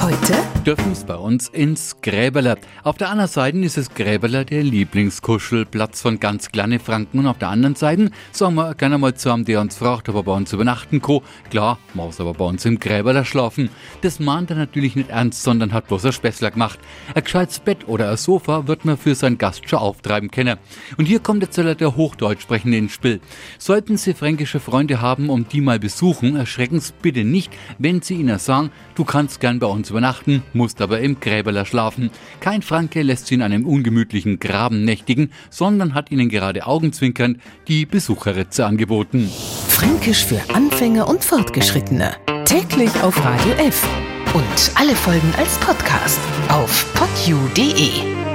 Heute dürfen es bei uns ins Gräberler. Auf der anderen Seite ist es Gräberler der Lieblingskuschelplatz von ganz kleinen Franken und auf der anderen Seite sagen wir gerne mal zu einem, der uns fragt, ob er bei uns übernachten kann. Klar, muss aber bei uns im Gräberler schlafen. Das mahnt er natürlich nicht ernst, sondern hat bloß ein Späßler gemacht. Ein gescheites Bett oder ein Sofa wird man für seinen Gast schon auftreiben können. Und hier kommt jetzt der Hochdeutsch sprechende ins Spiel. Sollten Sie fränkische Freunde haben und die mal besuchen, erschrecken Sie bitte nicht, wenn Sie ihnen sagen, du kannst gern bei uns uns übernachten, musst aber im Gräberler schlafen. Kein Franke lässt sie in einem ungemütlichen Graben nächtigen, sondern hat ihnen gerade augenzwinkernd die Besucherritze angeboten. Fränkisch für Anfänger und Fortgeschrittene. Täglich auf Radio F. Und alle Folgen als Podcast auf podu.de.